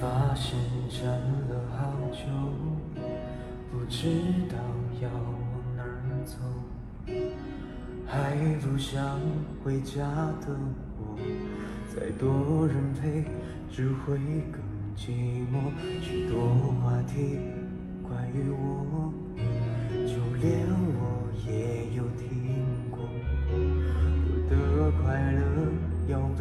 发现站了好久，不知道要往哪儿走，还不想回家的我，再多人陪只会更寂寞。许多话题关于我，就连我也有听过。我的快乐要被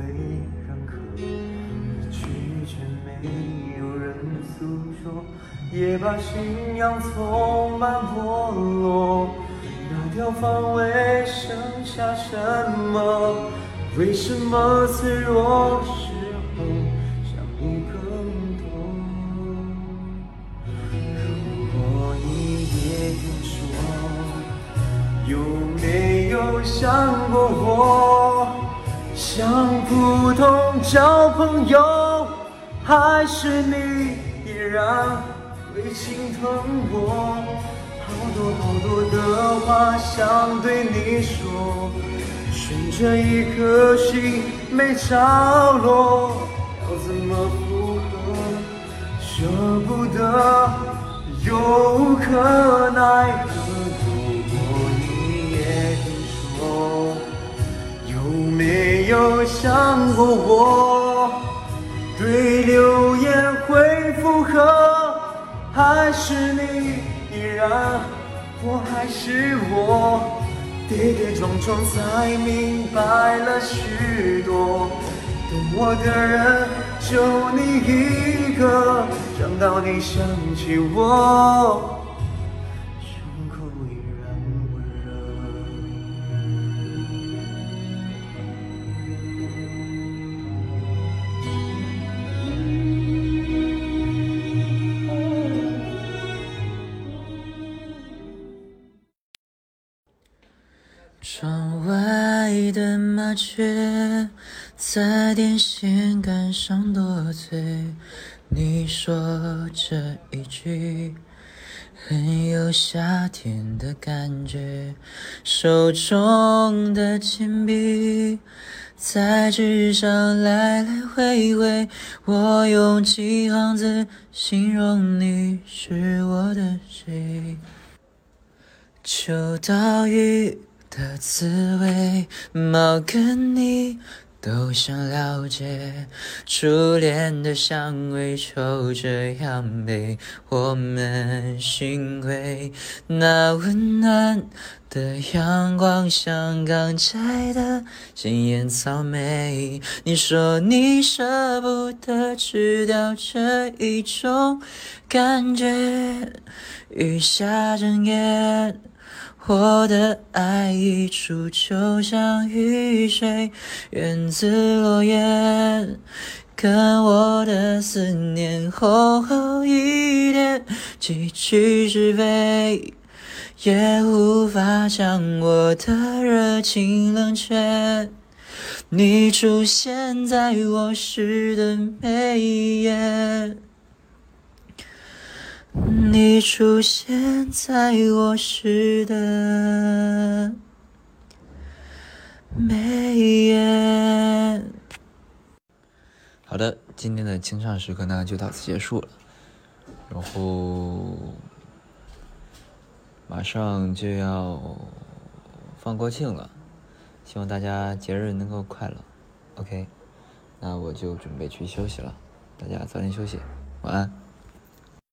诉说，也把信仰从满剥落。那条防卫剩下什么？为什么脆弱时候想你更多？如果你也听说，有没有想过我？像普通交朋友，还是你依然会心疼我？好多好多的话想对你说，悬着一颗心没着落，要怎么复合？舍不得，又无可奈何。如果你也听说，有没有想过我？对流言会附和，还是你依然？我还是我？跌跌撞撞才明白了许多。懂我的人就你一个，想到你想起我，胸口窗外的麻雀在电线杆上多嘴，你说这一句很有夏天的感觉，手中的铅笔在纸上来来回回，我用几行字形容你是我的谁。秋刀鱼的滋味，猫跟你都想了解。初恋的香味就这样被我们寻回。那温暖的阳光像刚摘的鲜艳草莓。你说你舍不得吃掉这一种感觉，雨下整夜。我的爱溢出，就像雨水源自落叶，跟我的思念厚厚一叠，几句是非，也无法将我的热情冷却。你出现在我诗的每一页。你出现在我诗的每一页。好的，今天的清唱时刻呢就到此结束了，然后马上就要放国庆了，希望大家节日能够快乐。OK，那我就准备去休息了，大家早点休息，晚安。